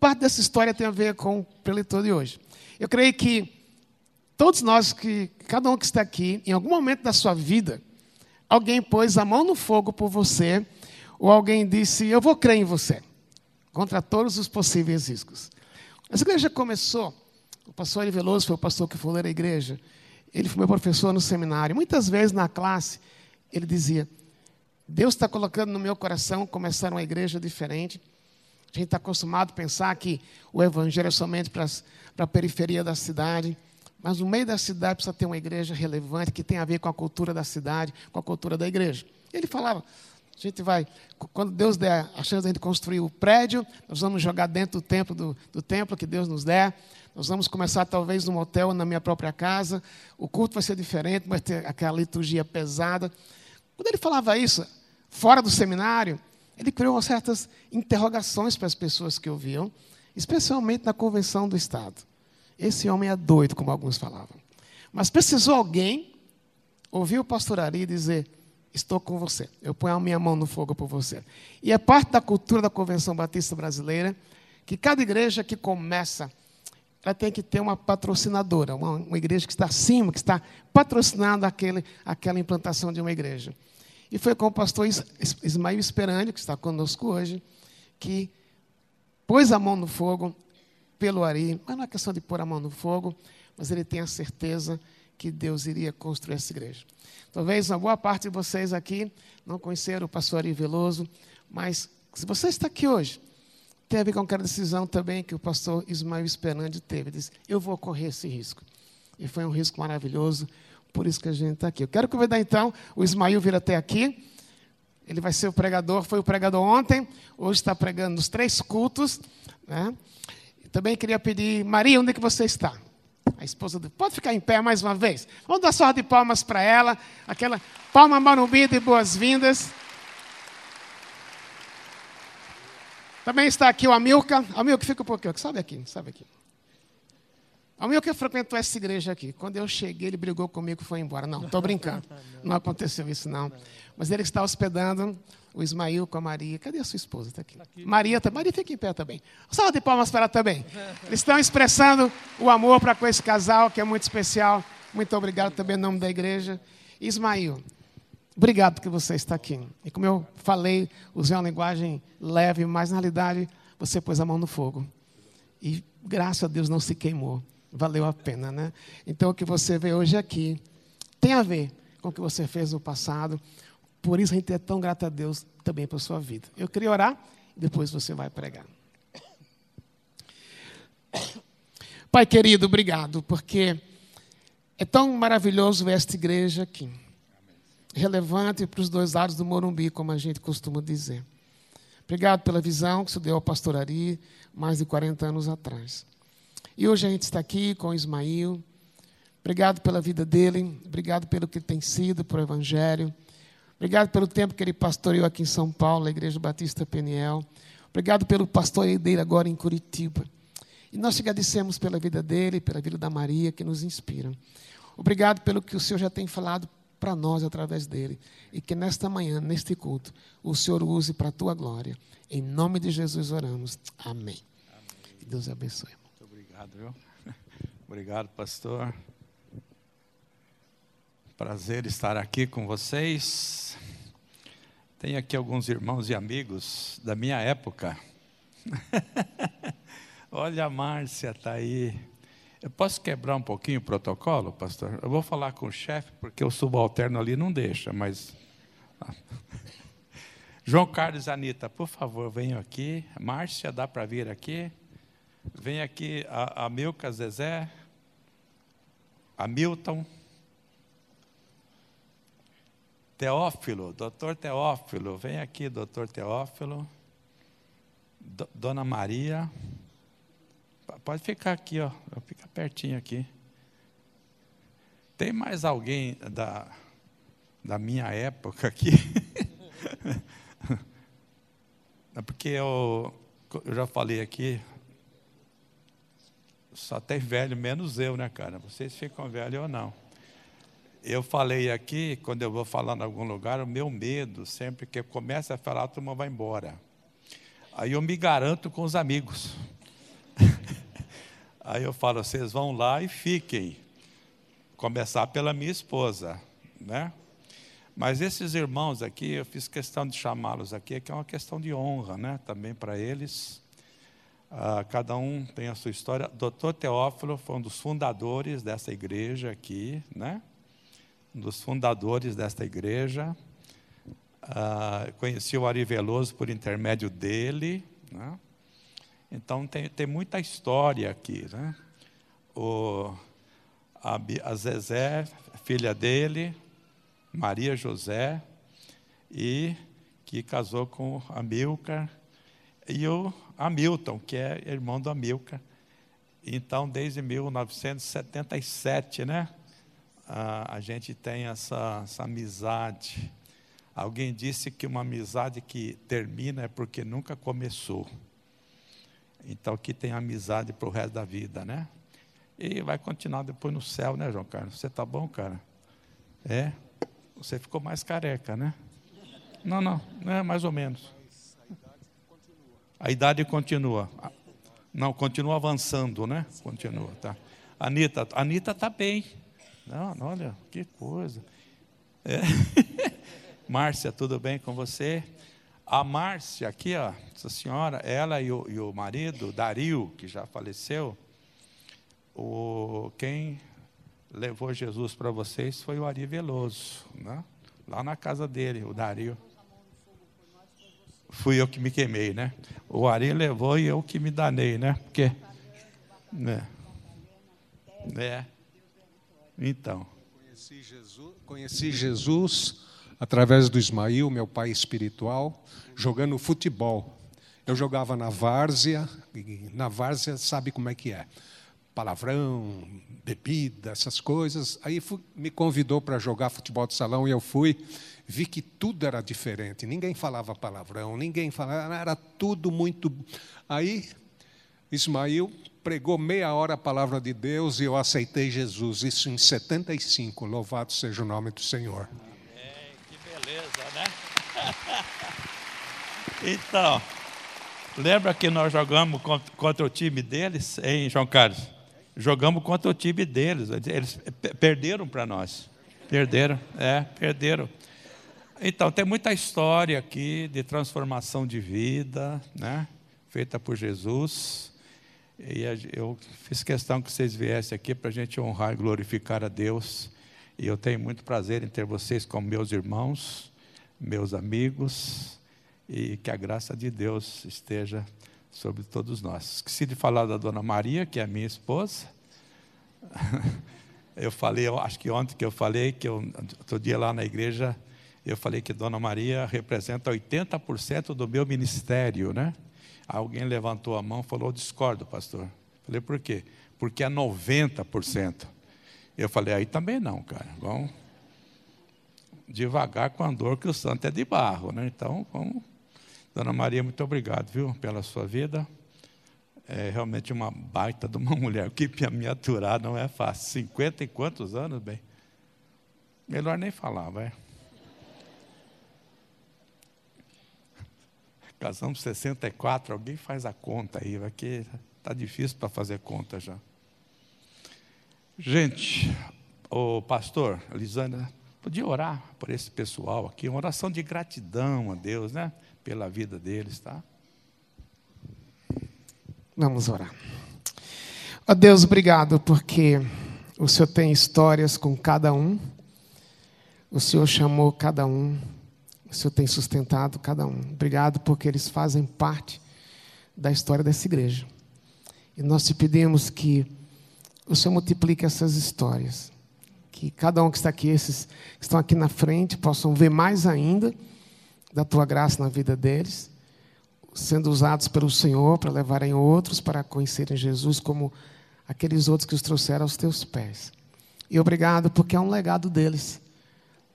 parte dessa história tem a ver com o preletor de hoje. Eu creio que todos nós, que cada um que está aqui, em algum momento da sua vida, alguém pôs a mão no fogo por você, ou alguém disse: Eu vou crer em você, contra todos os possíveis riscos. Essa igreja começou, o pastor Ari Veloso foi o pastor que fundou a igreja, ele foi meu professor no seminário. Muitas vezes na classe, ele dizia: Deus está colocando no meu coração começar uma igreja diferente. A gente está acostumado a pensar que o evangelho é somente para a periferia da cidade. Mas no meio da cidade precisa ter uma igreja relevante que tem a ver com a cultura da cidade, com a cultura da igreja. Ele falava: a gente vai, quando Deus der a chance de a gente construir o prédio, nós vamos jogar dentro do templo, do, do templo que Deus nos der. Nós vamos começar talvez num hotel ou na minha própria casa. O culto vai ser diferente, vai ter aquela liturgia pesada. Quando ele falava isso, fora do seminário, ele criou certas interrogações para as pessoas que ouviam, especialmente na convenção do Estado. Esse homem é doido, como alguns falavam. Mas precisou alguém ouvir o pastor Ari dizer: Estou com você, eu ponho a minha mão no fogo por você. E é parte da cultura da Convenção Batista Brasileira que cada igreja que começa, ela tem que ter uma patrocinadora, uma, uma igreja que está acima, que está patrocinando aquele, aquela implantação de uma igreja. E foi com o pastor Ismael Esperani, que está conosco hoje, que pôs a mão no fogo pelo Ari, mas não é questão de pôr a mão no fogo, mas ele tem a certeza que Deus iria construir essa igreja. Talvez uma boa parte de vocês aqui não conheceram o pastor Ari Veloso, mas se você está aqui hoje, tem a ver com aquela decisão também que o pastor Ismael Esperandi teve. Ele disse, eu vou correr esse risco. E foi um risco maravilhoso, por isso que a gente está aqui. Eu quero convidar então o Ismael vir até aqui. Ele vai ser o pregador, foi o pregador ontem, hoje está pregando nos três cultos. Né? Também queria pedir, Maria, onde é que você está? A esposa do. Pode ficar em pé mais uma vez? Vamos dar sorte de palmas para ela. Aquela palma marumbi de boas-vindas. Também está aqui o Amilca. Amilca, fica um pouquinho. Sabe aqui, sabe aqui. Amilca frequentou essa igreja aqui. Quando eu cheguei, ele brigou comigo e foi embora. Não, estou brincando. Não aconteceu isso, não. Mas ele está hospedando o Ismael com a Maria. Cadê a sua esposa? Está aqui. Tá aqui. Maria, tá, Maria fica em pé também. Salve de palmas para ela também. Eles estão expressando o amor para com esse casal, que é muito especial. Muito obrigado também em nome da igreja. Ismael, obrigado que você está aqui. E como eu falei, usei uma linguagem leve, mas na realidade você pôs a mão no fogo. E graças a Deus não se queimou. Valeu a pena, né? Então o que você vê hoje aqui tem a ver com o que você fez no passado. Por isso a gente é tão grato a Deus também pela sua vida. Eu queria orar e depois você vai pregar. Pai querido, obrigado, porque é tão maravilhoso ver esta igreja aqui. Relevante para os dois lados do Morumbi, como a gente costuma dizer. Obrigado pela visão que você deu ao pastor Ari mais de 40 anos atrás. E hoje a gente está aqui com Ismael. Obrigado pela vida dele, obrigado pelo que tem sido, por o Evangelho. Obrigado pelo tempo que ele pastoreou aqui em São Paulo, na Igreja Batista Peniel. Obrigado pelo pastoreio dele agora em Curitiba. E nós te agradecemos pela vida dele, pela vida da Maria, que nos inspiram. Obrigado pelo que o Senhor já tem falado para nós através dele. E que nesta manhã, neste culto, o Senhor use para a tua glória. Em nome de Jesus oramos. Amém. Amém. Deus abençoe. Obrigado, viu? Obrigado, pastor. Prazer estar aqui com vocês. Tem aqui alguns irmãos e amigos da minha época. Olha, a Márcia está aí. Eu posso quebrar um pouquinho o protocolo, pastor? Eu vou falar com o chefe, porque o subalterno ali não deixa, mas. João Carlos Anitta, por favor, venham aqui. Márcia, dá para vir aqui? Vem aqui a, a Milka Zezé, a Milton. Teófilo, doutor Teófilo, vem aqui, doutor Teófilo. D Dona Maria. Pode ficar aqui, ó. Fica pertinho aqui. Tem mais alguém da, da minha época aqui? Porque eu, eu já falei aqui, só tem velho menos eu, né, cara? Vocês ficam velhos ou não? Eu falei aqui, quando eu vou falar em algum lugar, o meu medo, sempre que eu começo a falar, a turma vai embora. Aí eu me garanto com os amigos. Aí eu falo, vocês vão lá e fiquem. Começar pela minha esposa, né? Mas esses irmãos aqui, eu fiz questão de chamá-los aqui, que é uma questão de honra, né? Também para eles. Ah, cada um tem a sua história. Doutor Teófilo foi um dos fundadores dessa igreja aqui, né? Um dos fundadores desta igreja. Ah, conheci o Ari Veloso por intermédio dele, né? Então tem, tem muita história aqui, né? O, a, a Zezé, filha dele, Maria José, e que casou com Amilcar, e o Hamilton, que é irmão do Amilcar. Então, desde 1977, né? A, a gente tem essa, essa amizade. Alguém disse que uma amizade que termina é porque nunca começou. Então aqui tem amizade para o resto da vida, né? E vai continuar depois no céu, né, João Carlos? Você tá bom, cara? É? Você ficou mais careca, né? Não, não, não é mais ou menos. A idade continua. Não, continua avançando, né? Continua, tá. Anitta, Anitta tá bem. Não, olha, que coisa. É. Márcia, tudo bem com você? A Márcia, aqui, ó, essa senhora, ela e o, e o marido, Dario, que já faleceu, o, quem levou Jesus para vocês foi o Ari Veloso, né? lá na casa dele, o Dario. Fui eu que me queimei, né? O Ari levou e eu que me danei, né? Porque. Né? É. Então. Conheci Jesus, conheci Jesus através do Ismael, meu pai espiritual, jogando futebol. Eu jogava na várzea, na várzea sabe como é que é. Palavrão, bebida, essas coisas. Aí fui, me convidou para jogar futebol de salão e eu fui. Vi que tudo era diferente. Ninguém falava palavrão, ninguém falava, era tudo muito. Aí Ismael pregou meia hora a palavra de Deus e eu aceitei Jesus. Isso em 75. Louvado seja o nome do Senhor. Então, lembra que nós jogamos contra o time deles, hein, João Carlos? Jogamos contra o time deles. Eles perderam para nós. Perderam, é, perderam. Então, tem muita história aqui de transformação de vida, né? Feita por Jesus. E eu fiz questão que vocês viessem aqui para a gente honrar e glorificar a Deus. E eu tenho muito prazer em ter vocês como meus irmãos, meus amigos e que a graça de Deus esteja sobre todos nós. Esqueci de falar da dona Maria, que é minha esposa. Eu falei, acho que ontem que eu falei, que eu, outro dia lá na igreja, eu falei que Dona Maria representa 80% do meu ministério, né? Alguém levantou a mão e falou, discordo, pastor. Falei, por quê? Porque é 90%. Eu falei, aí também não, cara. Vamos devagar com a dor, que o santo é de barro, né? Então, vamos Dona Maria, muito obrigado, viu, pela sua vida. É realmente uma baita de uma mulher. O que me aturar não é fácil. Cinquenta e quantos anos, bem? Melhor nem falar, vai. Casamos 64, alguém faz a conta aí, vai que está difícil para fazer conta já. Gente, o pastor, Lisana, podia orar por esse pessoal aqui, uma oração de gratidão a Deus, né? pela vida deles, tá? Vamos orar. Ó oh Deus, obrigado porque o Senhor tem histórias com cada um. O Senhor chamou cada um. O Senhor tem sustentado cada um. Obrigado porque eles fazem parte da história dessa igreja. E nós te pedimos que o Senhor multiplique essas histórias. Que cada um que está aqui, esses que estão aqui na frente, possam ver mais ainda da tua graça na vida deles, sendo usados pelo Senhor para levarem outros para conhecerem Jesus como aqueles outros que os trouxeram aos teus pés. E obrigado porque é um legado deles,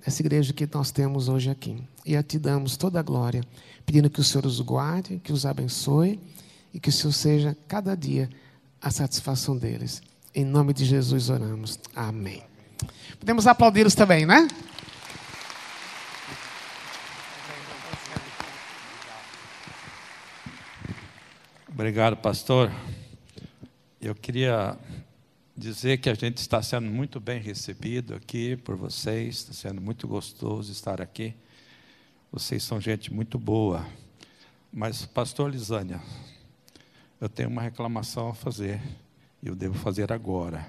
dessa igreja que nós temos hoje aqui. E a te damos toda a glória, pedindo que o Senhor os guarde, que os abençoe e que o Senhor seja cada dia a satisfação deles. Em nome de Jesus oramos. Amém. Podemos aplaudi-los também, né? Obrigado, pastor. Eu queria dizer que a gente está sendo muito bem recebido aqui por vocês, está sendo muito gostoso estar aqui. Vocês são gente muito boa. Mas, pastor Lisânia, eu tenho uma reclamação a fazer e eu devo fazer agora.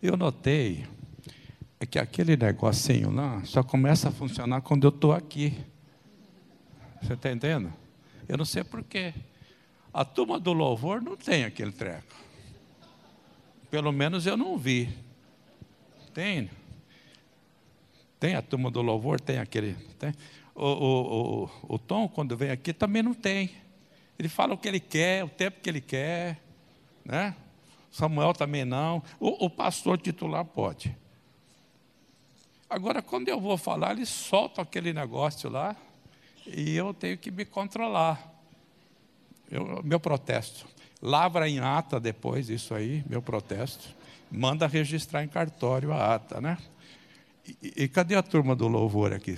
Eu notei é que aquele negocinho lá só começa a funcionar quando eu estou aqui. Você está entendendo? Eu não sei porquê. A turma do louvor não tem aquele treco. Pelo menos eu não vi. Tem? Tem a turma do louvor? Tem aquele. Tem? O, o, o, o Tom, quando vem aqui, também não tem. Ele fala o que ele quer, o tempo que ele quer. Né? Samuel também não. O, o pastor titular pode. Agora, quando eu vou falar, eles soltam aquele negócio lá e eu tenho que me controlar. Eu, meu protesto. Lavra em ata depois isso aí, meu protesto. Manda registrar em cartório a ata, né? E, e cadê a turma do louvor aqui?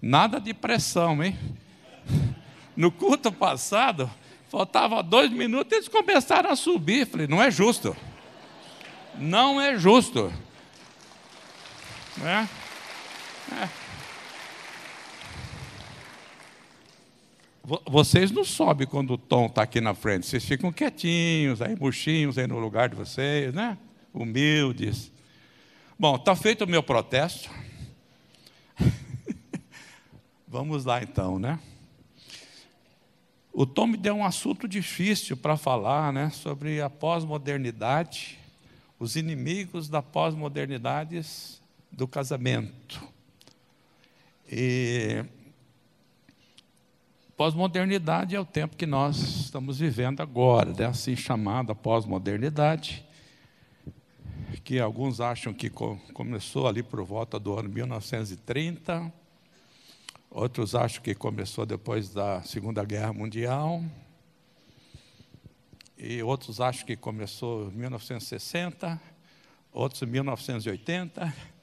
Nada de pressão, hein? No culto passado, faltava dois minutos e eles começaram a subir. Falei, não é justo. Não é justo. Né? É. Vocês não sobem quando o Tom está aqui na frente, vocês ficam quietinhos, aí murchinhos aí no lugar de vocês, né? Humildes. Bom, está feito o meu protesto. Vamos lá então, né? O Tom me deu um assunto difícil para falar, né? Sobre a pós-modernidade, os inimigos da pós-modernidade do casamento. E pós-modernidade é o tempo que nós estamos vivendo agora, né? assim chamada pós-modernidade, que alguns acham que começou ali por volta do ano 1930, outros acham que começou depois da Segunda Guerra Mundial, e outros acham que começou em 1960, outros em 1980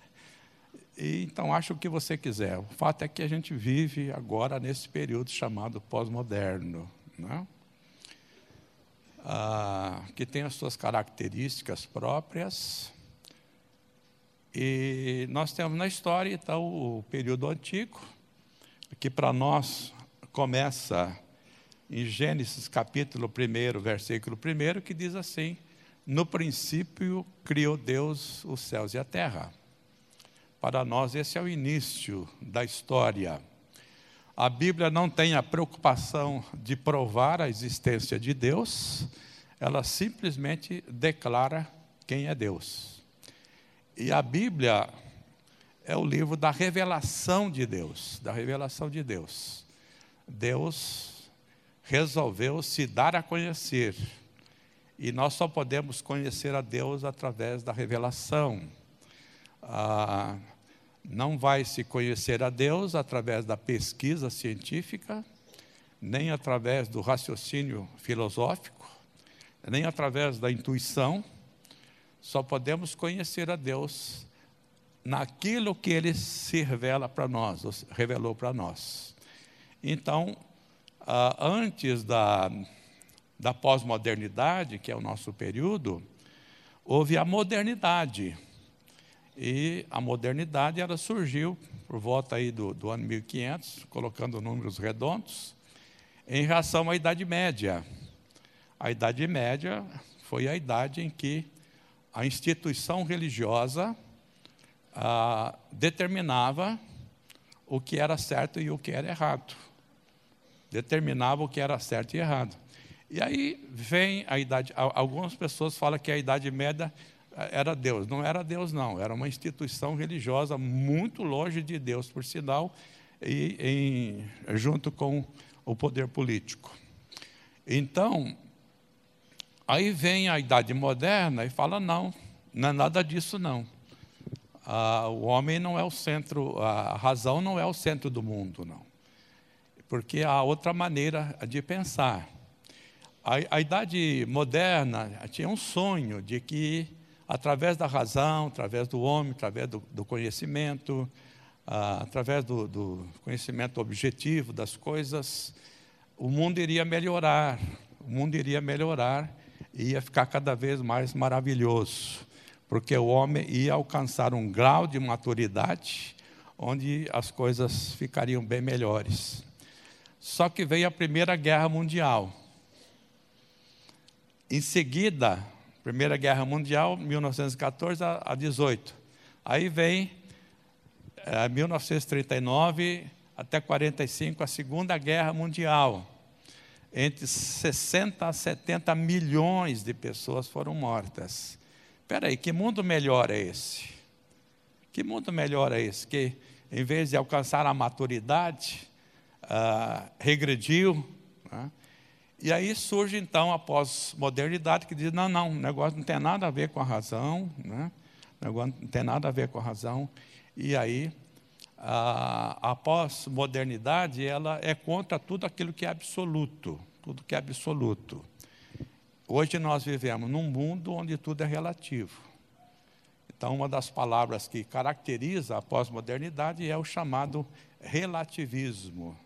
e, então, acha o que você quiser. O fato é que a gente vive agora nesse período chamado pós-moderno, né? ah, que tem as suas características próprias. E nós temos na história, então, o período antigo, que para nós começa em Gênesis capítulo 1, versículo 1, que diz assim: No princípio criou Deus os céus e a terra. Para nós, esse é o início da história. A Bíblia não tem a preocupação de provar a existência de Deus, ela simplesmente declara quem é Deus. E a Bíblia é o livro da revelação de Deus, da revelação de Deus. Deus resolveu se dar a conhecer. E nós só podemos conhecer a Deus através da revelação. Ah, não vai se conhecer a Deus através da pesquisa científica, nem através do raciocínio filosófico, nem através da intuição. Só podemos conhecer a Deus naquilo que Ele se revela para nós, revelou para nós. Então, ah, antes da, da pós-modernidade, que é o nosso período, houve a modernidade e a modernidade ela surgiu por volta aí do, do ano 1500, colocando números redondos, em relação à Idade Média. A Idade Média foi a idade em que a instituição religiosa ah, determinava o que era certo e o que era errado. Determinava o que era certo e errado. E aí vem a idade. Algumas pessoas falam que a Idade Média era Deus. Não era Deus, não. Era uma instituição religiosa muito longe de Deus, por sinal, e junto com o poder político. Então, aí vem a idade moderna e fala: não, não é nada disso, não. Ah, o homem não é o centro, a razão não é o centro do mundo, não. Porque há outra maneira de pensar. A, a idade moderna tinha um sonho de que através da razão, através do homem, através do, do conhecimento, ah, através do, do, conhecimento objetivo das coisas, o mundo iria melhorar. O mundo iria melhorar ia ficar cada vez mais maravilhoso, porque o homem ia alcançar um grau de maturidade onde as coisas ficariam bem melhores. Só que veio a Primeira Guerra Mundial. Em seguida, Primeira Guerra Mundial, 1914 a 18. Aí vem é, 1939 até 45, a Segunda Guerra Mundial. Entre 60 a 70 milhões de pessoas foram mortas. Espera aí, que mundo melhor é esse? Que mundo melhor é esse? Que em vez de alcançar a maturidade, uh, regrediu. Né? E aí surge então a pós-modernidade que diz: não, não, o negócio não tem nada a ver com a razão, né? o negócio não tem nada a ver com a razão. E aí a, a pós-modernidade ela é contra tudo aquilo que é absoluto, tudo que é absoluto. Hoje nós vivemos num mundo onde tudo é relativo. Então, uma das palavras que caracteriza a pós-modernidade é o chamado relativismo.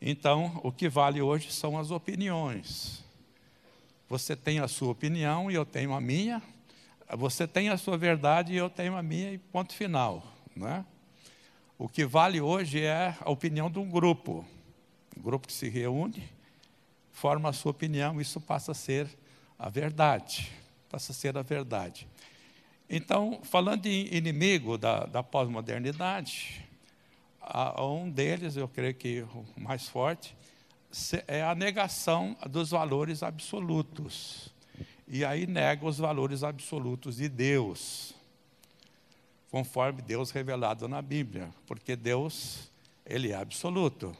Então, o que vale hoje são as opiniões. Você tem a sua opinião e eu tenho a minha. Você tem a sua verdade e eu tenho a minha, e ponto final. Né? O que vale hoje é a opinião de um grupo. Um grupo que se reúne, forma a sua opinião, isso passa a ser a verdade. Passa a ser a verdade. Então, falando de inimigo da, da pós-modernidade, um deles, eu creio que o mais forte, é a negação dos valores absolutos. E aí nega os valores absolutos de Deus, conforme Deus revelado na Bíblia, porque Deus, ele é absoluto.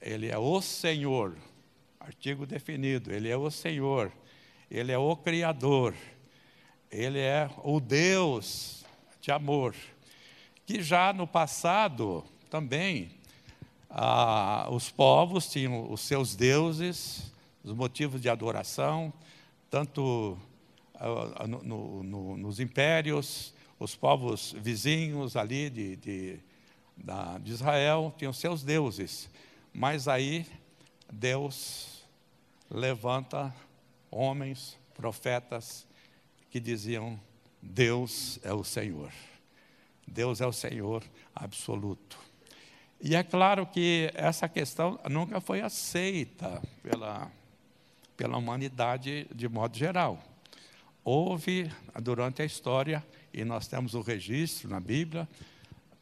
Ele é o Senhor, artigo definido, ele é o Senhor, ele é o criador. Ele é o Deus de amor. Que já no passado também ah, os povos tinham os seus deuses, os motivos de adoração, tanto ah, no, no, no, nos impérios, os povos vizinhos ali de, de, da, de Israel tinham seus deuses. Mas aí Deus levanta homens, profetas, que diziam: Deus é o Senhor. Deus é o Senhor absoluto. E é claro que essa questão nunca foi aceita pela, pela humanidade de modo geral. Houve, durante a história, e nós temos o registro na Bíblia,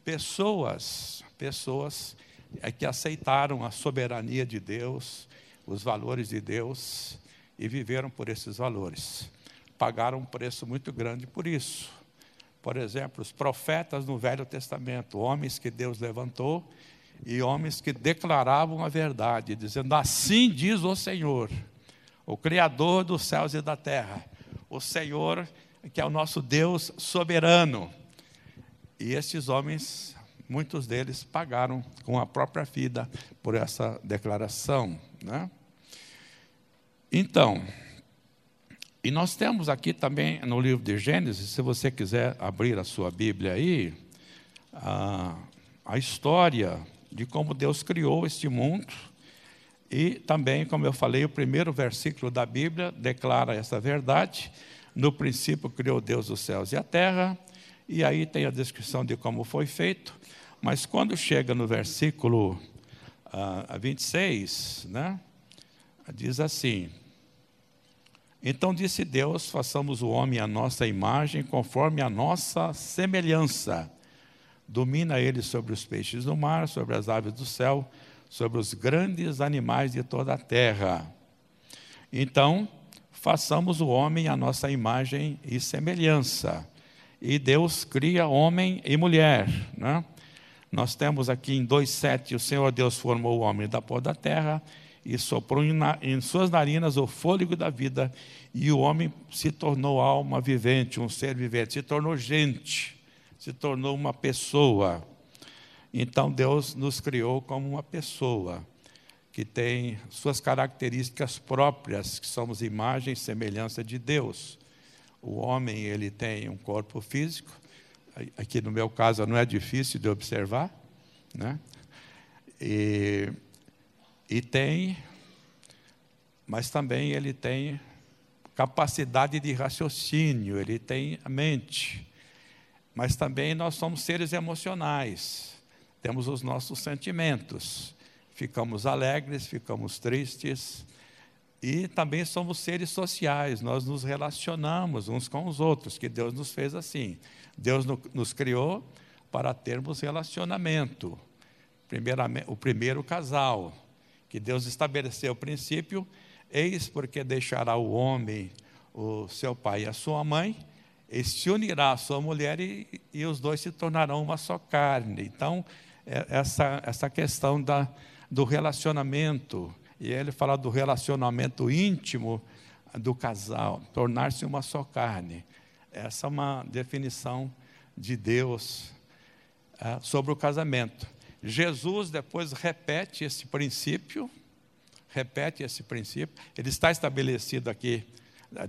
pessoas, pessoas é que aceitaram a soberania de Deus, os valores de Deus, e viveram por esses valores pagaram um preço muito grande por isso. Por exemplo, os profetas no Velho Testamento, homens que Deus levantou e homens que declaravam a verdade, dizendo: Assim diz o Senhor, o Criador dos céus e da terra, o Senhor que é o nosso Deus soberano. E estes homens, muitos deles pagaram com a própria vida por essa declaração. Né? Então, e nós temos aqui também no livro de Gênesis, se você quiser abrir a sua Bíblia aí, a, a história de como Deus criou este mundo. E também, como eu falei, o primeiro versículo da Bíblia declara essa verdade. No princípio criou Deus os céus e a terra, e aí tem a descrição de como foi feito. Mas quando chega no versículo uh, 26, né, diz assim: então disse Deus: façamos o homem à nossa imagem, conforme a nossa semelhança. Domina ele sobre os peixes do mar, sobre as aves do céu, sobre os grandes animais de toda a terra. Então, façamos o homem à nossa imagem e semelhança. E Deus cria homem e mulher. Né? Nós temos aqui em 2,7: o Senhor Deus formou o homem da pó da terra e soprou em suas narinas o fôlego da vida, e o homem se tornou alma vivente, um ser vivente, se tornou gente, se tornou uma pessoa. Então Deus nos criou como uma pessoa que tem suas características próprias, que somos imagem e semelhança de Deus. O homem ele tem um corpo físico, aqui no meu caso não é difícil de observar, né? E e tem, mas também ele tem capacidade de raciocínio, ele tem a mente. Mas também nós somos seres emocionais, temos os nossos sentimentos. Ficamos alegres, ficamos tristes, e também somos seres sociais, nós nos relacionamos uns com os outros, que Deus nos fez assim. Deus nos criou para termos relacionamento. O primeiro casal, que Deus estabeleceu o princípio, eis porque deixará o homem, o seu pai e a sua mãe, e se unirá à sua mulher e, e os dois se tornarão uma só carne. Então, é, essa, essa questão da, do relacionamento, e ele fala do relacionamento íntimo do casal, tornar-se uma só carne. Essa é uma definição de Deus é, sobre o casamento. Jesus depois repete esse princípio, repete esse princípio. Ele está estabelecido aqui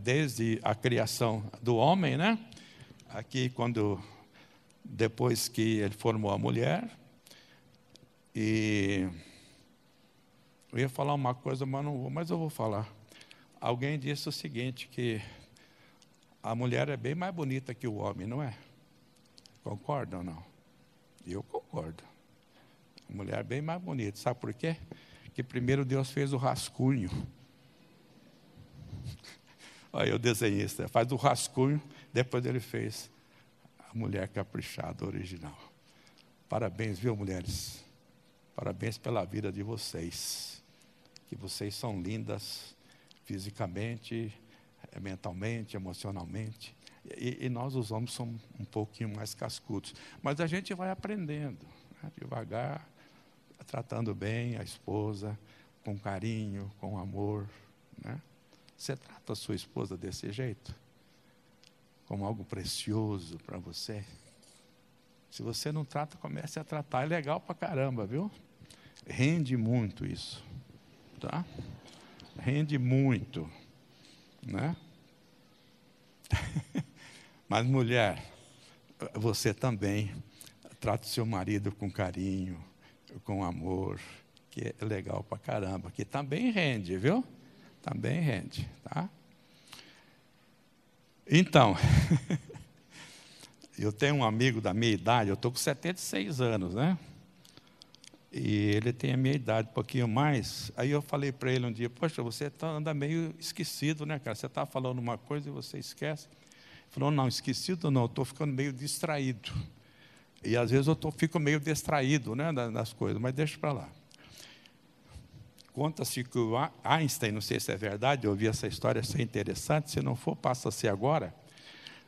desde a criação do homem, né? Aqui quando depois que ele formou a mulher e eu ia falar uma coisa, mas não vou, mas eu vou falar. Alguém disse o seguinte, que a mulher é bem mais bonita que o homem, não é? Concorda ou não? Eu concordo. A mulher é bem mais bonita. Sabe por quê? Que primeiro Deus fez o rascunho. Olha, o desenhista faz o rascunho, depois ele fez a mulher caprichada, original. Parabéns, viu, mulheres? Parabéns pela vida de vocês que vocês são lindas fisicamente, eh, mentalmente, emocionalmente. E, e, nós, os homens, somos um pouquinho mais cascudos. Mas a gente vai aprendendo, né, devagar, tratando bem a esposa, com carinho, com amor. Né? Você trata a sua esposa desse jeito? Como algo precioso para você? Se você não trata, comece a tratar. É legal para caramba, viu? Rende muito isso tá? Rende muito, né? Mas mulher, você também trata o seu marido com carinho, com amor, que é legal pra caramba, que também rende, viu? Também rende, tá? Então, eu tenho um amigo da minha idade, eu estou com 76 anos, né? E ele tem a minha idade, um pouquinho mais. Aí eu falei para ele um dia: Poxa, você tá, anda meio esquecido, né, cara? Você está falando uma coisa e você esquece. Ele falou: Não, esquecido não, estou ficando meio distraído. E às vezes eu tô, fico meio distraído né, das coisas, mas deixa para lá. Conta-se que o Einstein, não sei se é verdade, eu ouvi essa história, isso é interessante, se não for, passa a ser agora.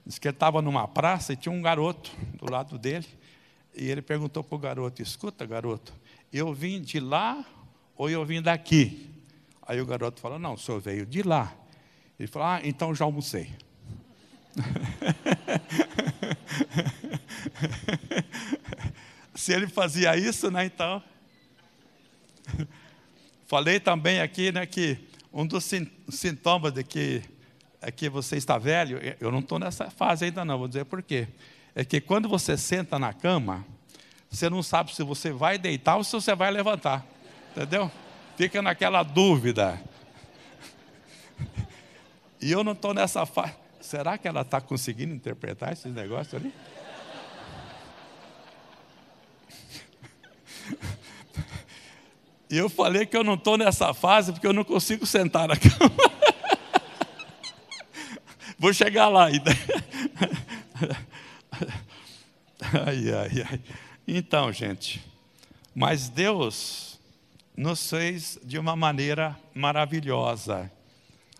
Diz que ele estava numa praça e tinha um garoto do lado dele. E ele perguntou para o garoto: Escuta, garoto, eu vim de lá ou eu vim daqui? Aí o garoto falou: Não, o senhor veio de lá. Ele falou: Ah, então já almocei. Se ele fazia isso, né, então. Falei também aqui, né, que um dos sintomas de que, é que você está velho, eu não estou nessa fase ainda não, vou dizer por quê. É que quando você senta na cama, você não sabe se você vai deitar ou se você vai levantar. Entendeu? Fica naquela dúvida. E eu não estou nessa fase. Será que ela está conseguindo interpretar esses negócios ali? E eu falei que eu não estou nessa fase porque eu não consigo sentar na cama. Vou chegar lá ainda. Ai, ai, ai. Então, gente, mas Deus nos fez de uma maneira maravilhosa,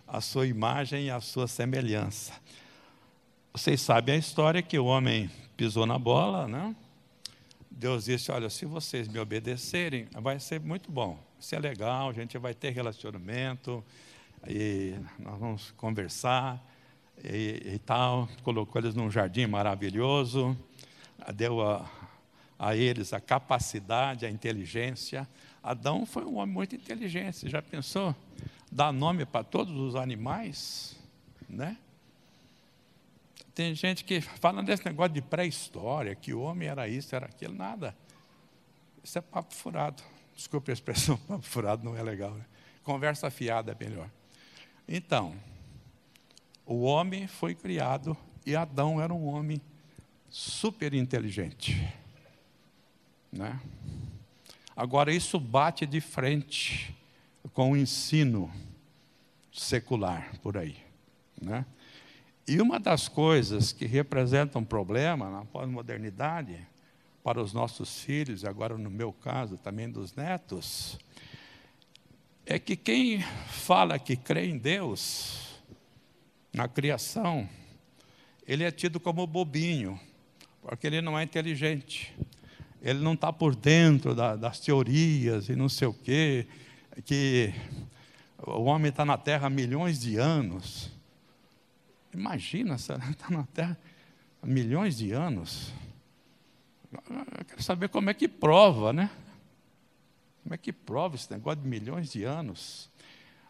a sua imagem e a sua semelhança. Vocês sabem a história que o homem pisou na bola, né? Deus disse: Olha, se vocês me obedecerem, vai ser muito bom. Isso é legal, a gente vai ter relacionamento, e nós vamos conversar e, e tal. Colocou eles num jardim maravilhoso, deu a, a eles a capacidade, a inteligência. Adão foi um homem muito inteligente. Já pensou? Dar nome para todos os animais? Né? Tem gente que fala desse negócio de pré-história, que o homem era isso, era aquilo, nada. Isso é papo furado. Desculpe a expressão, papo furado não é legal. Né? Conversa fiada é melhor. Então, O homem foi criado e Adão era um homem super inteligente. Né? Agora, isso bate de frente com o ensino secular por aí. Né? E uma das coisas que representa um problema na pós-modernidade para os nossos filhos, e agora no meu caso também dos netos, é que quem fala que crê em Deus, na criação, ele é tido como bobinho, porque ele não é inteligente, ele não está por dentro da, das teorias e não sei o quê, que o homem está na Terra há milhões de anos. Imagina, está na Terra há milhões de anos. Eu quero saber como é que prova, né? Como é que prova esse negócio de milhões de anos?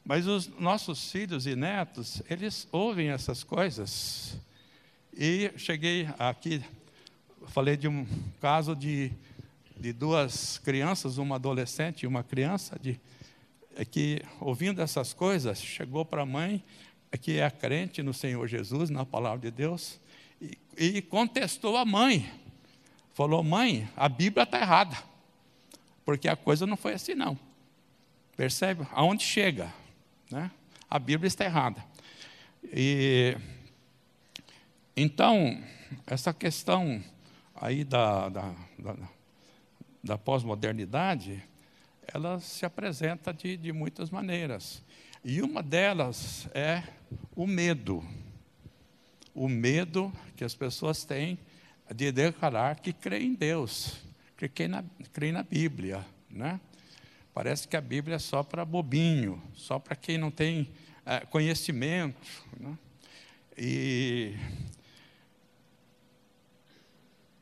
Mas os nossos filhos e netos, eles ouvem essas coisas. E cheguei aqui, falei de um caso de, de duas crianças, uma adolescente e uma criança, de, é que ouvindo essas coisas, chegou para a mãe, que é crente no Senhor Jesus, na palavra de Deus, e, e contestou a mãe. Falou, mãe, a Bíblia está errada, porque a coisa não foi assim, não. Percebe? Aonde chega? Né? A Bíblia está errada. E então, essa questão aí da, da, da, da pós-modernidade, ela se apresenta de, de muitas maneiras. E uma delas é o medo. O medo que as pessoas têm de declarar que creem em Deus, que creem na, creem na Bíblia. Né? Parece que a Bíblia é só para bobinho, só para quem não tem é, conhecimento. Né? E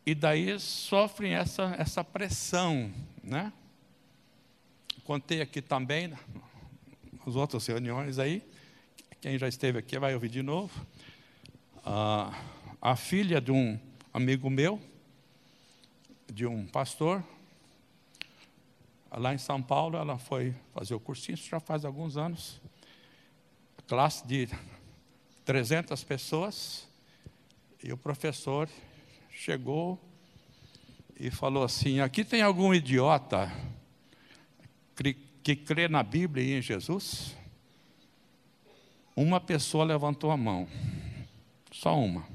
e daí sofrem essa, essa pressão. Né? Contei aqui também, nas outras reuniões aí, quem já esteve aqui vai ouvir de novo. Ah, a filha de um amigo meu, de um pastor, lá em São Paulo, ela foi fazer o cursinho, isso já faz alguns anos, classe de 300 pessoas, e o professor chegou e falou assim: aqui tem algum idiota que crê na Bíblia e em Jesus? Uma pessoa levantou a mão, só uma.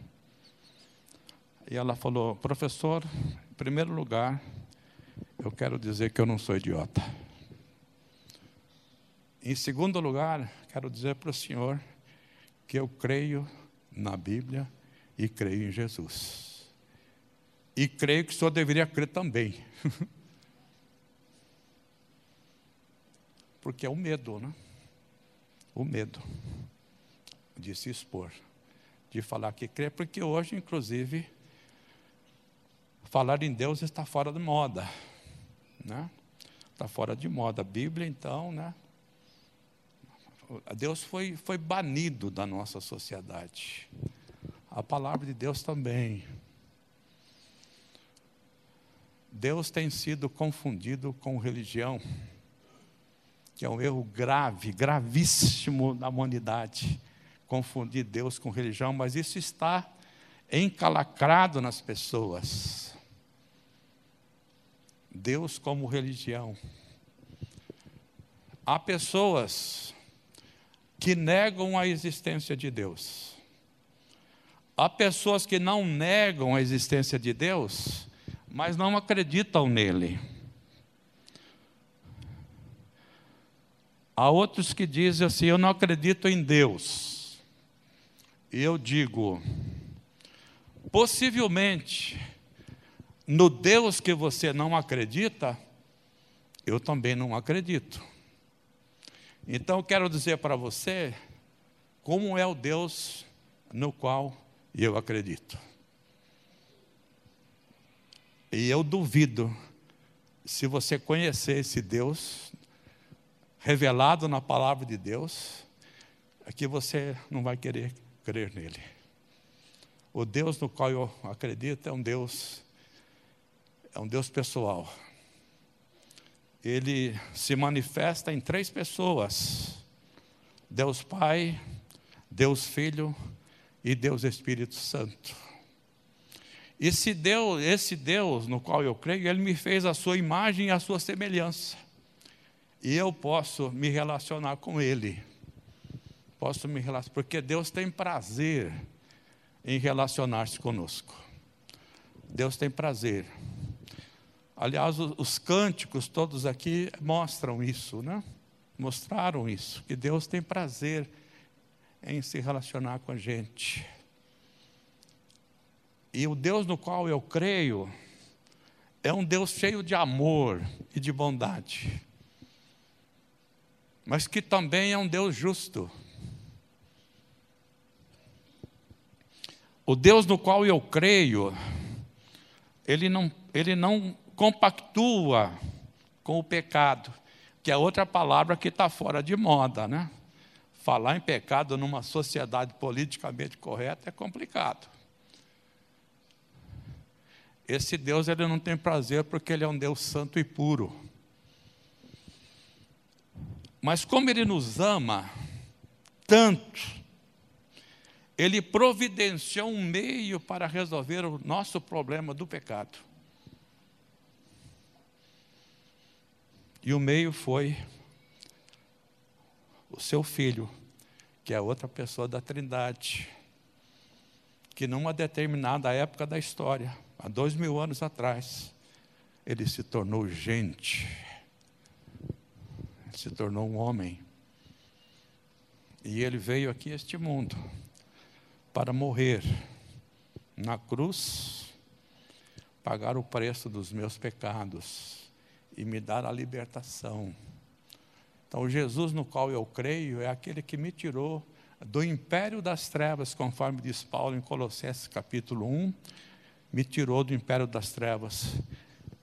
E ela falou: professor, em primeiro lugar, eu quero dizer que eu não sou idiota. Em segundo lugar, quero dizer para o senhor que eu creio na Bíblia e creio em Jesus. E creio que o senhor deveria crer também. Porque é o medo, né? O medo de se expor, de falar que crê, porque hoje, inclusive, falar em Deus está fora de moda, né? Está fora de moda. A Bíblia, então, né? Deus foi, foi banido da nossa sociedade. A palavra de Deus também. Deus tem sido confundido com religião, que é um erro grave, gravíssimo da humanidade, confundir Deus com religião, mas isso está encalacrado nas pessoas. Deus como religião. Há pessoas que negam a existência de Deus. Há pessoas que não negam a existência de Deus, mas não acreditam nele. Há outros que dizem assim: Eu não acredito em Deus. E eu digo: possivelmente, no Deus que você não acredita, eu também não acredito. Então, quero dizer para você como é o Deus no qual eu acredito. E eu duvido, se você conhecer esse Deus, revelado na palavra de Deus, é que você não vai querer crer nele. O Deus no qual eu acredito é um Deus, é um Deus pessoal. Ele se manifesta em três pessoas: Deus Pai, Deus Filho e Deus Espírito Santo. Esse Deus, esse Deus no qual eu creio, ele me fez a sua imagem e a sua semelhança. E eu posso me relacionar com ele. Posso me relacionar, porque Deus tem prazer em relacionar-se conosco. Deus tem prazer. Aliás, os cânticos todos aqui mostram isso, né? Mostraram isso, que Deus tem prazer em se relacionar com a gente. E o Deus no qual eu creio é um Deus cheio de amor e de bondade, mas que também é um Deus justo. O Deus no qual eu creio, ele não, ele não compactua com o pecado, que é outra palavra que está fora de moda, né? Falar em pecado numa sociedade politicamente correta é complicado. Esse Deus ele não tem prazer porque ele é um Deus santo e puro. Mas como ele nos ama tanto, ele providenciou um meio para resolver o nosso problema do pecado. E o meio foi o seu filho, que é outra pessoa da Trindade, que numa determinada época da história, há dois mil anos atrás, ele se tornou gente, se tornou um homem. E ele veio aqui a este mundo para morrer na cruz, pagar o preço dos meus pecados e me dar a libertação. Então, Jesus no qual eu creio é aquele que me tirou do império das trevas, conforme diz Paulo em Colossenses capítulo 1, me tirou do império das trevas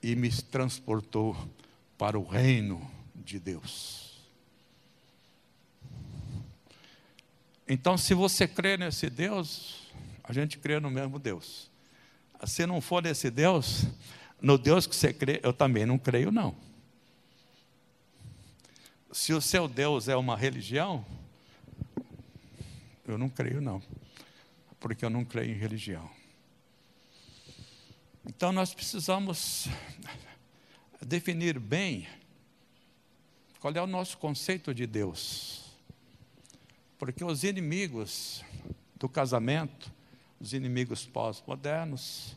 e me transportou para o reino de Deus. Então, se você crê nesse Deus, a gente crê no mesmo Deus. Se não for nesse Deus, no Deus que você crê, eu também não creio, não. Se o seu Deus é uma religião, eu não creio, não. Porque eu não creio em religião. Então nós precisamos definir bem qual é o nosso conceito de Deus. Porque os inimigos do casamento, os inimigos pós-modernos,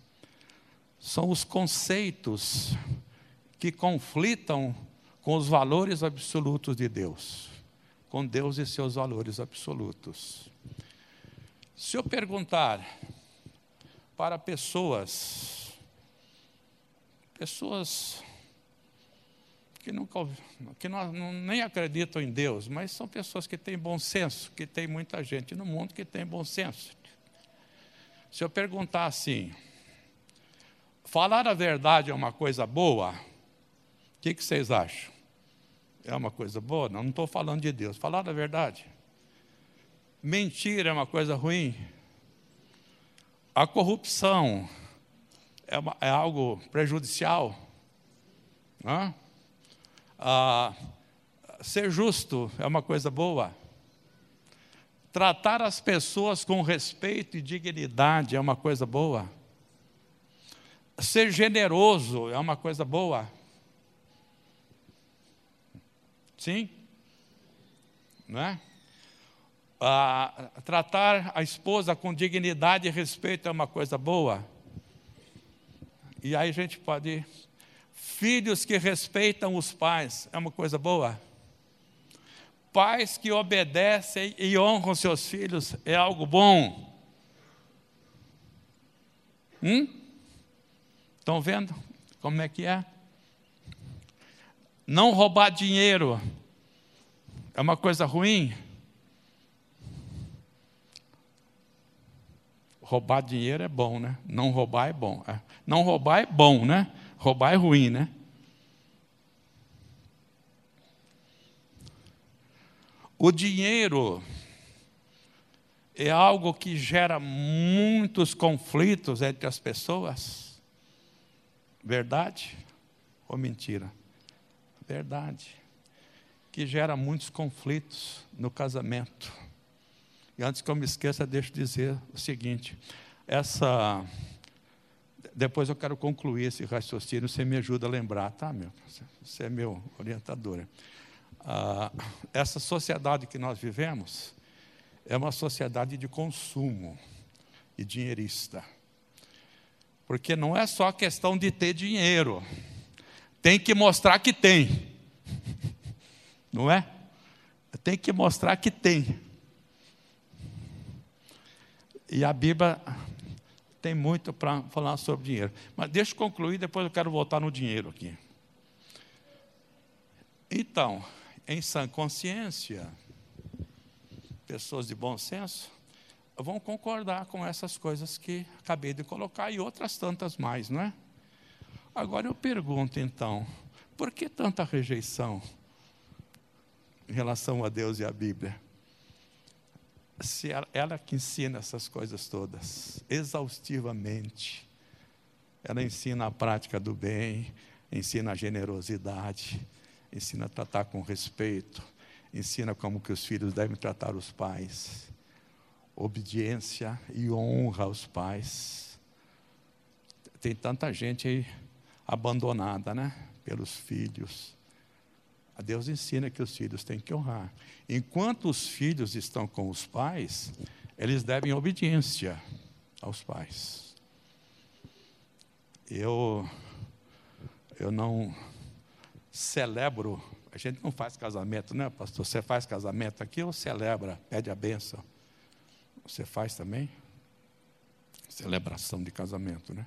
são os conceitos que conflitam com os valores absolutos de Deus, com Deus e seus valores absolutos. Se eu perguntar para pessoas Pessoas que, nunca, que não, não, nem acreditam em Deus, mas são pessoas que têm bom senso, que tem muita gente no mundo que tem bom senso. Se eu perguntar assim, falar a verdade é uma coisa boa, o que, que vocês acham? É uma coisa boa? Não, não estou falando de Deus. Falar a verdade. Mentir é uma coisa ruim. A corrupção é, uma, é algo prejudicial. Ah, ser justo é uma coisa boa. Tratar as pessoas com respeito e dignidade é uma coisa boa. Ser generoso é uma coisa boa. Sim? Não é? Ah, tratar a esposa com dignidade e respeito é uma coisa boa. E aí a gente pode. Filhos que respeitam os pais, é uma coisa boa. Pais que obedecem e honram seus filhos, é algo bom. Hum? Estão vendo como é que é? Não roubar dinheiro é uma coisa ruim. Roubar dinheiro é bom, né? Não roubar é bom. É. Não roubar é bom, né? Roubar é ruim, né? O dinheiro é algo que gera muitos conflitos entre as pessoas. Verdade ou mentira? Verdade. Que gera muitos conflitos no casamento. E antes que eu me esqueça, deixa eu dizer o seguinte: essa. Depois eu quero concluir esse raciocínio, você me ajuda a lembrar, tá, meu? Você é meu orientador. Ah, essa sociedade que nós vivemos é uma sociedade de consumo e dinheirista. Porque não é só questão de ter dinheiro, tem que mostrar que tem, não é? Tem que mostrar que tem. E a Bíblia tem muito para falar sobre dinheiro. Mas deixa eu concluir, depois eu quero voltar no dinheiro aqui. Então, em sã consciência, pessoas de bom senso, vão concordar com essas coisas que acabei de colocar e outras tantas mais, não é? Agora eu pergunto então, por que tanta rejeição em relação a Deus e à Bíblia? Se ela, ela que ensina essas coisas todas, exaustivamente, ela ensina a prática do bem, ensina a generosidade, ensina a tratar com respeito, ensina como que os filhos devem tratar os pais, obediência e honra aos pais. Tem tanta gente aí abandonada, né? Pelos filhos. A Deus ensina que os filhos têm que honrar. Enquanto os filhos estão com os pais, eles devem obediência aos pais. Eu eu não celebro a gente não faz casamento, né, pastor? Você faz casamento aqui ou celebra, pede a benção? Você faz também? Celebração de casamento, né?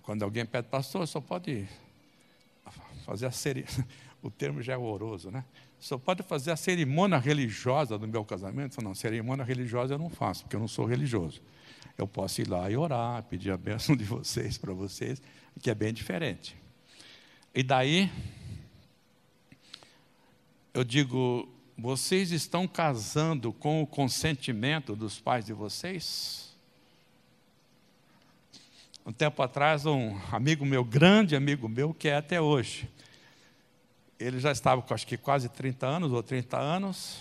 Quando alguém pede, pastor, só pode fazer a cerimônia. O termo já é horroroso, né? Só pode fazer a cerimônia religiosa do meu casamento? Não, cerimônia religiosa eu não faço, porque eu não sou religioso. Eu posso ir lá e orar, pedir a bênção de vocês para vocês, que é bem diferente. E daí, eu digo, vocês estão casando com o consentimento dos pais de vocês? Um tempo atrás, um amigo meu, grande amigo meu, que é até hoje, ele já estava com acho que quase 30 anos ou 30 anos,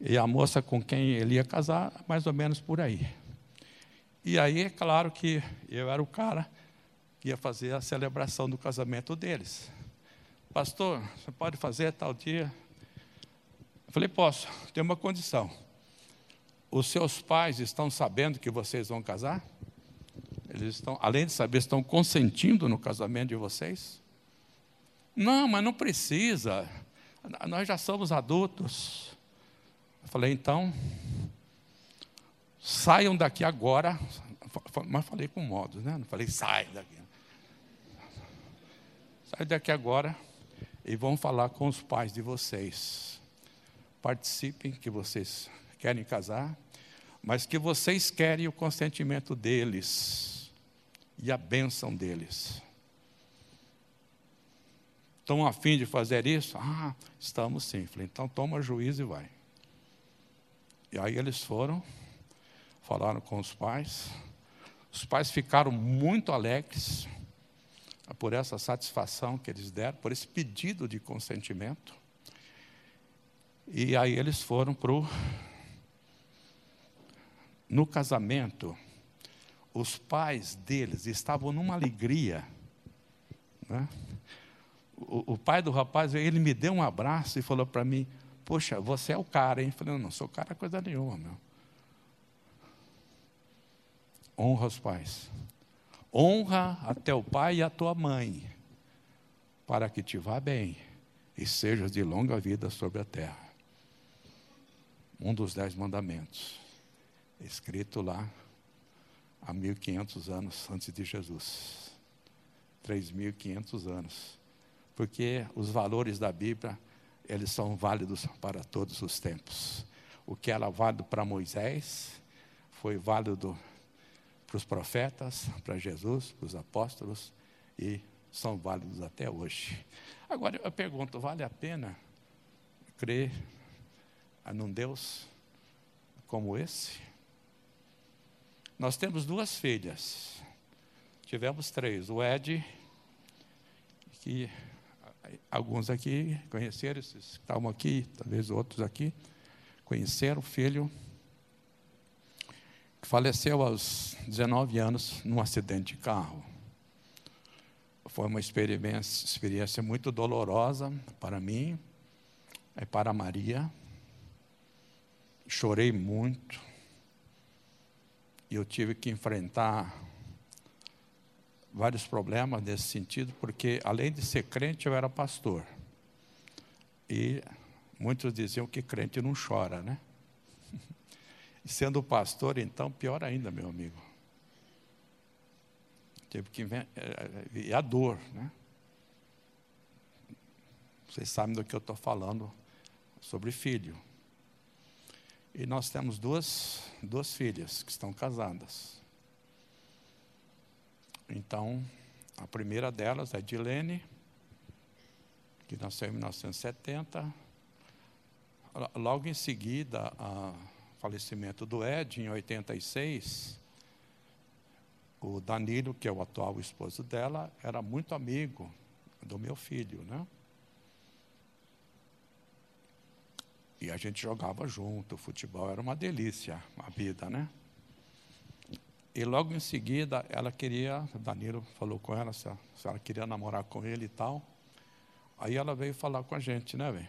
e a moça com quem ele ia casar, mais ou menos por aí. E aí, é claro que eu era o cara que ia fazer a celebração do casamento deles. Pastor, você pode fazer tal dia? Eu falei, posso, tem uma condição. Os seus pais estão sabendo que vocês vão casar? Eles estão, além de saber, estão consentindo no casamento de vocês? Não, mas não precisa. Nós já somos adultos. Eu falei, então, saiam daqui agora. Mas falei com modo, né? Não falei, sai daqui. Sai daqui agora e vão falar com os pais de vocês. Participem que vocês querem casar, mas que vocês querem o consentimento deles e a bênção deles. Estão afim de fazer isso? Ah, estamos sim. Falei, então toma juízo e vai. E aí eles foram, falaram com os pais. Os pais ficaram muito alegres por essa satisfação que eles deram, por esse pedido de consentimento. E aí eles foram para o. No casamento, os pais deles estavam numa alegria. Né? O, o, pai do rapaz, ele me deu um abraço e falou para mim: Poxa, você é o cara, hein? Eu falei: Não, não sou cara coisa nenhuma, meu. Honra os pais. Honra a teu pai e a tua mãe, para que te vá bem e sejas de longa vida sobre a terra. Um dos dez mandamentos, escrito lá há 1500 anos antes de Jesus. 3.500 anos. Porque os valores da Bíblia, eles são válidos para todos os tempos. O que era válido para Moisés, foi válido para os profetas, para Jesus, para os apóstolos e são válidos até hoje. Agora eu pergunto: vale a pena crer num Deus como esse? Nós temos duas filhas, tivemos três: o Ed, que alguns aqui conheceram, esses estavam aqui, talvez outros aqui, conhecer o filho que faleceu aos 19 anos num acidente de carro. Foi uma experiência, experiência muito dolorosa para mim e para Maria. Chorei muito. E eu tive que enfrentar vários problemas nesse sentido, porque além de ser crente, eu era pastor. E muitos diziam que crente não chora, né? Sendo pastor, então, pior ainda, meu amigo. Teve que eh, eh, e a dor, né? Vocês sabem do que eu estou falando sobre filho. E nós temos duas, duas filhas que estão casadas. Então, a primeira delas é Dilene, que nasceu em 1970. Logo em seguida, o falecimento do Ed, em 86, o Danilo, que é o atual esposo dela, era muito amigo do meu filho, né? E a gente jogava junto, o futebol era uma delícia, a vida, né? E logo em seguida, ela queria, Danilo falou com ela se, se ela queria namorar com ele e tal. Aí ela veio falar com a gente, né, velho?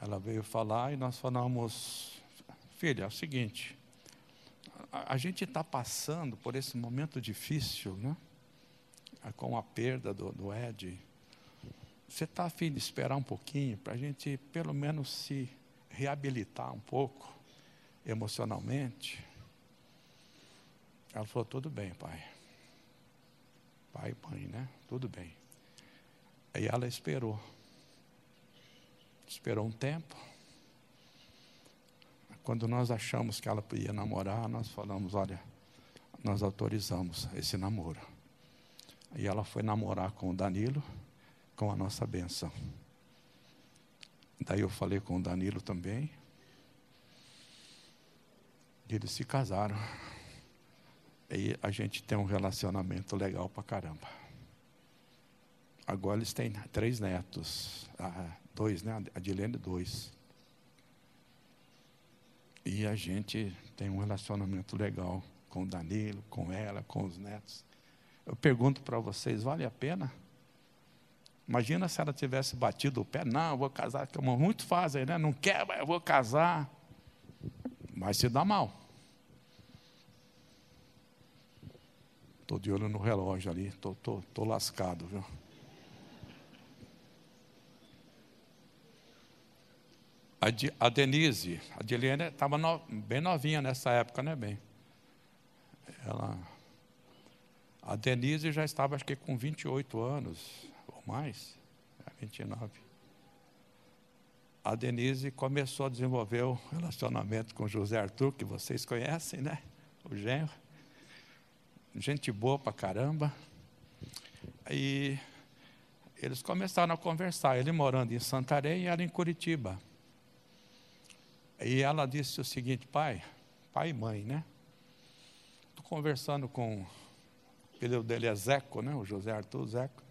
Ela veio falar e nós falamos, filha, é o seguinte, a, a gente está passando por esse momento difícil, né? Com a perda do, do Ed. Você está afim de esperar um pouquinho para a gente, pelo menos, se reabilitar um pouco emocionalmente? Ela falou: tudo bem, pai. Pai mãe, né? Tudo bem. Aí ela esperou. Esperou um tempo. Quando nós achamos que ela podia namorar, nós falamos: olha, nós autorizamos esse namoro. E ela foi namorar com o Danilo, com a nossa benção. Daí eu falei com o Danilo também. E eles se casaram. E a gente tem um relacionamento legal pra caramba. Agora eles têm três netos. Ah, dois, né? A Dilene, dois. E a gente tem um relacionamento legal com o Danilo, com ela, com os netos. Eu pergunto para vocês, vale a pena? Imagina se ela tivesse batido o pé, não, eu vou casar, que é muito fácil, né? Não quer, eu vou casar. Vai se dar mal. Estou de olho no relógio ali, estou tô, tô, tô lascado, viu? A, de, a Denise, a Diliane estava no, bem novinha nessa época, né, bem? Ela, a Denise já estava, acho que com 28 anos, ou mais, 29. É, a Denise começou a desenvolver o relacionamento com José Arthur, que vocês conhecem, né? O genro gente boa pra caramba. E eles começaram a conversar, ele morando em Santarém e ela em Curitiba. E ela disse o seguinte, pai, pai e mãe, né? Estou conversando com, o filho dele é Zeco, né? O José Arthur Zeco.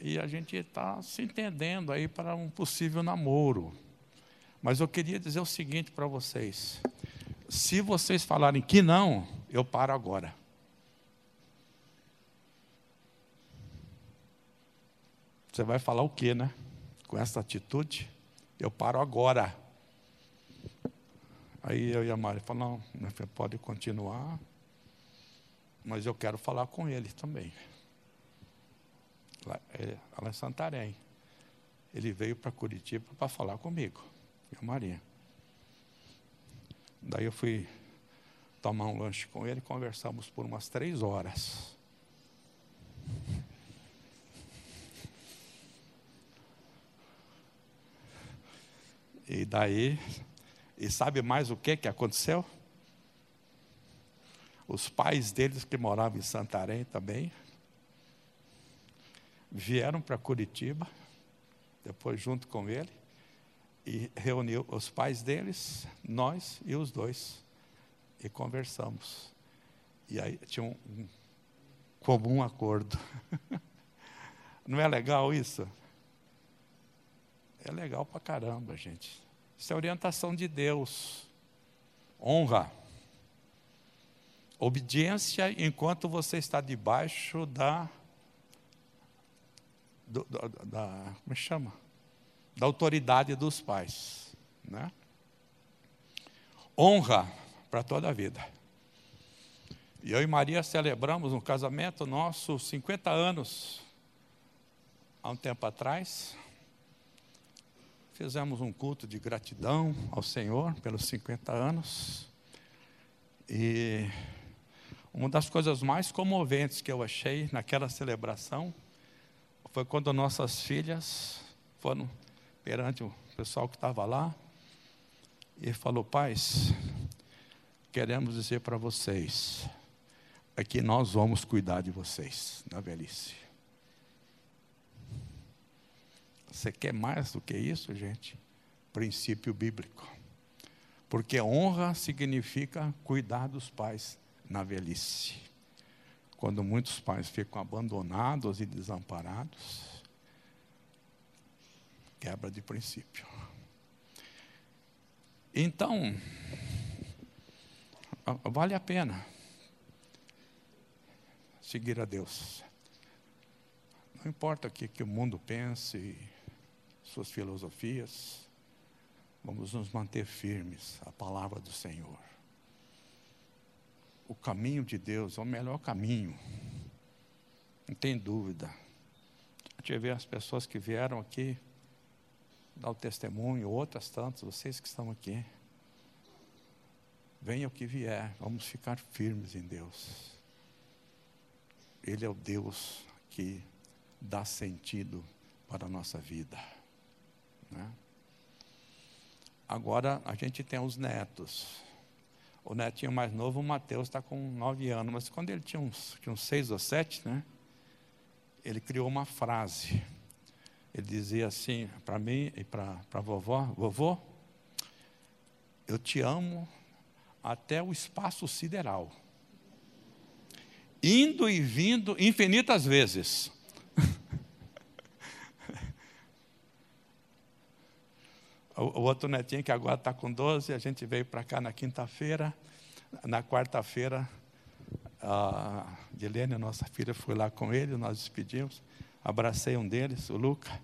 E a gente está se entendendo aí para um possível namoro. Mas eu queria dizer o seguinte para vocês: se vocês falarem que não, eu paro agora. Você vai falar o quê, né? Com essa atitude? Eu paro agora. Aí eu e a Mari falamos, não, minha filha, pode continuar, mas eu quero falar com ele também. Lá, é, lá em Santarém. Ele veio para Curitiba para falar comigo, e a Maria. Daí eu fui tomar um lanche com ele, conversamos por umas três horas. E daí, e sabe mais o que, que aconteceu? Os pais deles que moravam em Santarém também vieram para Curitiba, depois junto com ele, e reuniu os pais deles, nós e os dois, e conversamos. E aí tinha um, um comum acordo. Não é legal isso? É legal pra caramba, gente. Isso é orientação de Deus. Honra. Obediência enquanto você está debaixo da. Do, da como é chama? Da autoridade dos pais. Né? Honra para toda a vida. E eu e Maria celebramos um casamento nosso 50 anos há um tempo atrás. Fizemos um culto de gratidão ao Senhor pelos 50 anos. E uma das coisas mais comoventes que eu achei naquela celebração foi quando nossas filhas foram perante o pessoal que estava lá e falou: Pais, queremos dizer para vocês é que nós vamos cuidar de vocês na velhice. Você quer mais do que isso, gente? Princípio bíblico. Porque honra significa cuidar dos pais na velhice. Quando muitos pais ficam abandonados e desamparados, quebra de princípio. Então, vale a pena seguir a Deus. Não importa o que, que o mundo pense, suas filosofias, vamos nos manter firmes à palavra do Senhor. O caminho de Deus é o melhor caminho, não tem dúvida. Gente vê as pessoas que vieram aqui dar o testemunho, outras tantas, vocês que estão aqui. Venha o que vier, vamos ficar firmes em Deus. Ele é o Deus que dá sentido para a nossa vida. Né? Agora a gente tem os netos. O netinho mais novo, o Mateus, está com nove anos, mas quando ele tinha uns, tinha uns seis ou sete, né, ele criou uma frase. Ele dizia assim para mim e para a vovó: Vovô, eu te amo até o espaço sideral, indo e vindo infinitas vezes. O, outro netinho que agora está com 12, a gente veio para cá na quinta-feira. Na quarta-feira, a Dilene, nossa filha, foi lá com ele, nós despedimos. Abracei um deles, o Luca.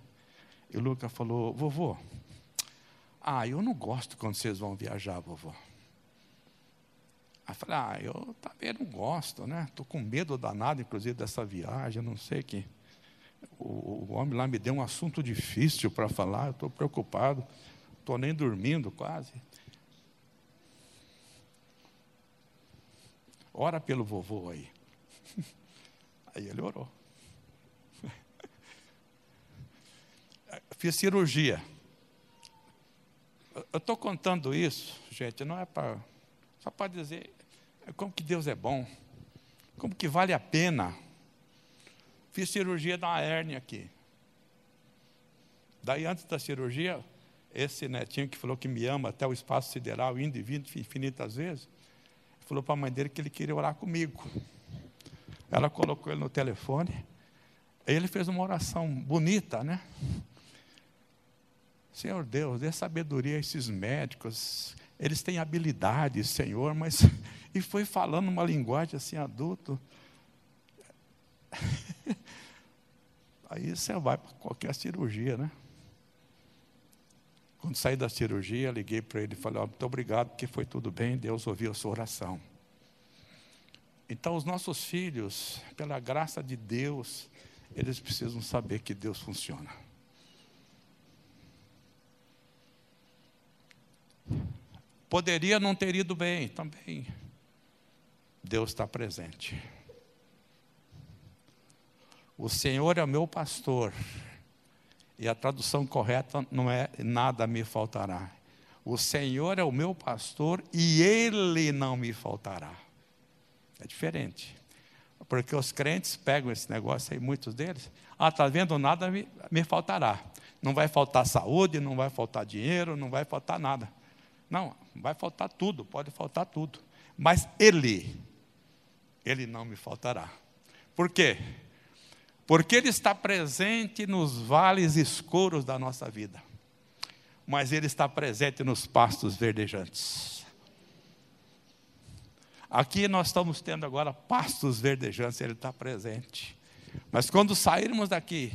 E o Luca falou: Vovô, ah, eu não gosto quando vocês vão viajar, vovô. Aí falei: Ah, eu também não gosto, né? Estou com medo danado, inclusive, dessa viagem, não sei que. O, o homem lá me deu um assunto difícil para falar, eu estou preocupado estou nem dormindo quase. Ora pelo vovô aí. Aí ele orou. Fiz cirurgia. Eu estou contando isso, gente, não é para. Só para dizer como que Deus é bom, como que vale a pena. Fiz cirurgia da hérnia aqui. Daí, antes da cirurgia, esse netinho que falou que me ama até o espaço sideral, indo e vindo infinitas vezes, falou para a mãe dele que ele queria orar comigo. Ela colocou ele no telefone, aí ele fez uma oração bonita, né? Senhor Deus, dê sabedoria a esses médicos, eles têm habilidades, Senhor, mas. E foi falando uma linguagem assim, adulto. Aí você vai para qualquer cirurgia, né? Quando saí da cirurgia, liguei para ele e falei: oh, muito obrigado, porque foi tudo bem, Deus ouviu a sua oração. Então, os nossos filhos, pela graça de Deus, eles precisam saber que Deus funciona. Poderia não ter ido bem, também. Deus está presente. O Senhor é meu pastor e a tradução correta não é nada me faltará. O Senhor é o meu pastor e ele não me faltará. É diferente. Porque os crentes pegam esse negócio aí, muitos deles. Ah, está vendo? Nada me, me faltará. Não vai faltar saúde, não vai faltar dinheiro, não vai faltar nada. Não, vai faltar tudo, pode faltar tudo. Mas Ele, Ele não me faltará. Por quê? Porque Ele está presente nos vales escuros da nossa vida. mas Ele está presente nos pastos verdejantes. Aqui nós estamos tendo agora pastos verdejantes, Ele está presente. Mas quando sairmos daqui,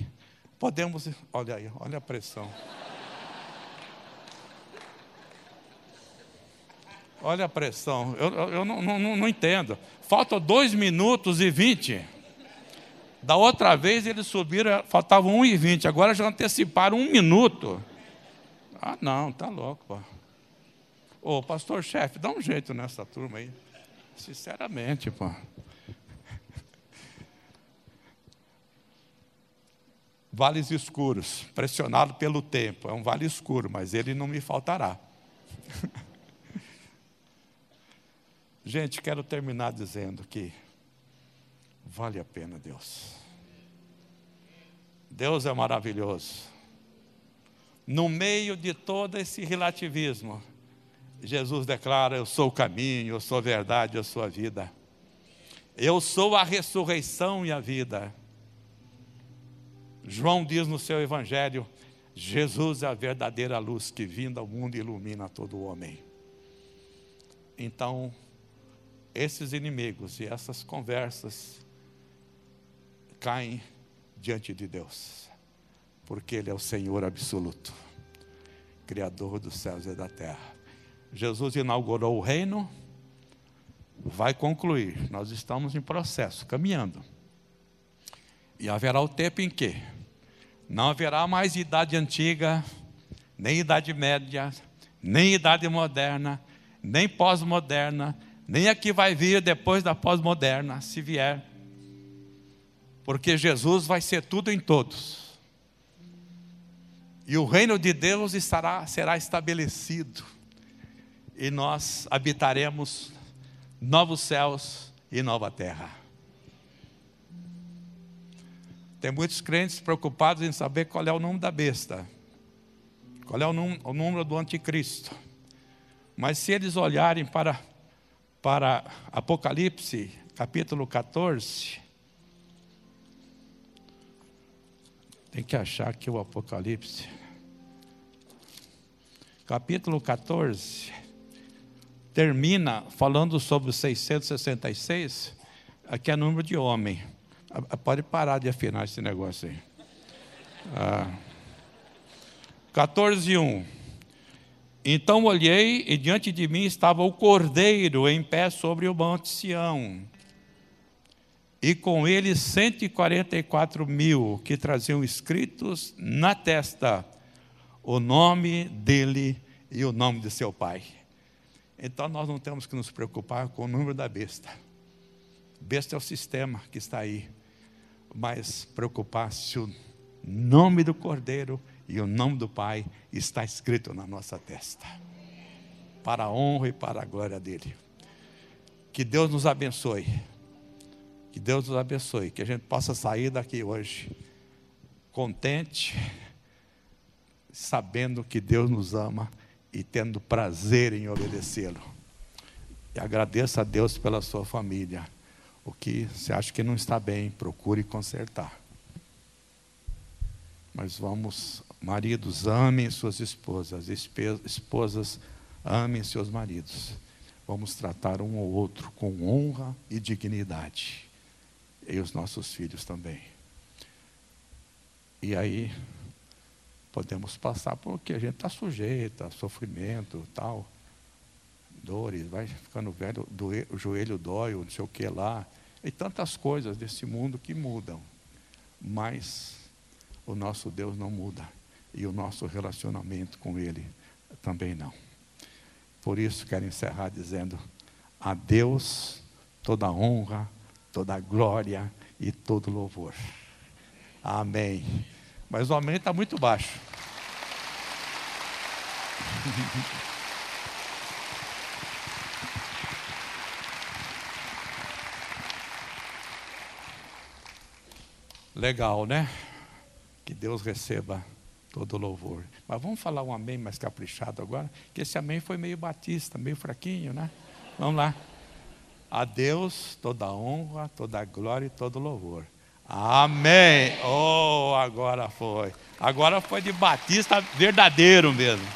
podemos. Olha aí, olha a pressão. Olha a pressão. Eu, eu, não, não, não entendo. Faltam dois minutos e vinte. Da outra vez eles subiram, faltavam um e vinte. Agora já anteciparam um minuto. Ah, não, tá louco, pô. Ô, pastor chefe, dá um jeito nessa turma aí. Sinceramente, pô. Vales escuros, pressionado pelo tempo. É um vale escuro, mas ele não me faltará. Gente, quero terminar dizendo que vale a pena Deus. Deus é maravilhoso. No meio de todo esse relativismo, Jesus declara: Eu sou o caminho, eu sou a verdade, eu sou a vida. Eu sou a ressurreição e a vida. João diz no seu evangelho: Jesus é a verdadeira luz que vinda ao mundo ilumina todo homem. Então, esses inimigos e essas conversas caem diante de Deus, porque Ele é o Senhor absoluto, Criador dos céus e da terra. Jesus inaugurou o reino, vai concluir, nós estamos em processo, caminhando. E haverá o tempo em que não haverá mais idade antiga, nem idade média, nem idade moderna, nem pós-moderna, nem a que vai vir depois da pós-moderna, se vier. Porque Jesus vai ser tudo em todos. E o reino de Deus estará, será estabelecido. E nós habitaremos novos céus e nova terra. Tem muitos crentes preocupados em saber qual é o número da besta, qual é o número, o número do anticristo. Mas se eles olharem para para Apocalipse, capítulo 14. Tem que achar aqui o Apocalipse. Capítulo 14 termina falando sobre os 666, aqui é número de homem. Ah, pode parar de afinar esse negócio aí. Ah, 14, 1. Então olhei e diante de mim estava o cordeiro em pé sobre o monte Sião. E com ele 144 mil que traziam escritos na testa o nome dele e o nome de seu pai. Então nós não temos que nos preocupar com o número da besta. Besta é o sistema que está aí. Mas preocupar se o nome do cordeiro e o nome do Pai está escrito na nossa testa. Para a honra e para a glória dele. Que Deus nos abençoe. Que Deus nos abençoe. Que a gente possa sair daqui hoje contente, sabendo que Deus nos ama e tendo prazer em obedecê-lo. E agradeça a Deus pela sua família. O que você acha que não está bem, procure consertar. Mas vamos Maridos, amem suas esposas, esposas, amem seus maridos. Vamos tratar um ou outro com honra e dignidade. E os nossos filhos também. E aí, podemos passar por que a gente está sujeito a sofrimento, tal, dores, vai ficando velho, doer, o joelho dói, não sei o que lá, e tantas coisas desse mundo que mudam. Mas o nosso Deus não muda e o nosso relacionamento com Ele também não. Por isso quero encerrar dizendo: a Deus toda honra, toda glória e todo louvor. Amém. Mas o amém está muito baixo. Legal, né? Que Deus receba todo louvor. Mas vamos falar um amém mais caprichado agora, que esse amém foi meio batista, meio fraquinho, né? Vamos lá. A Deus toda honra, toda glória e todo louvor. Amém. Oh, agora foi. Agora foi de batista verdadeiro mesmo.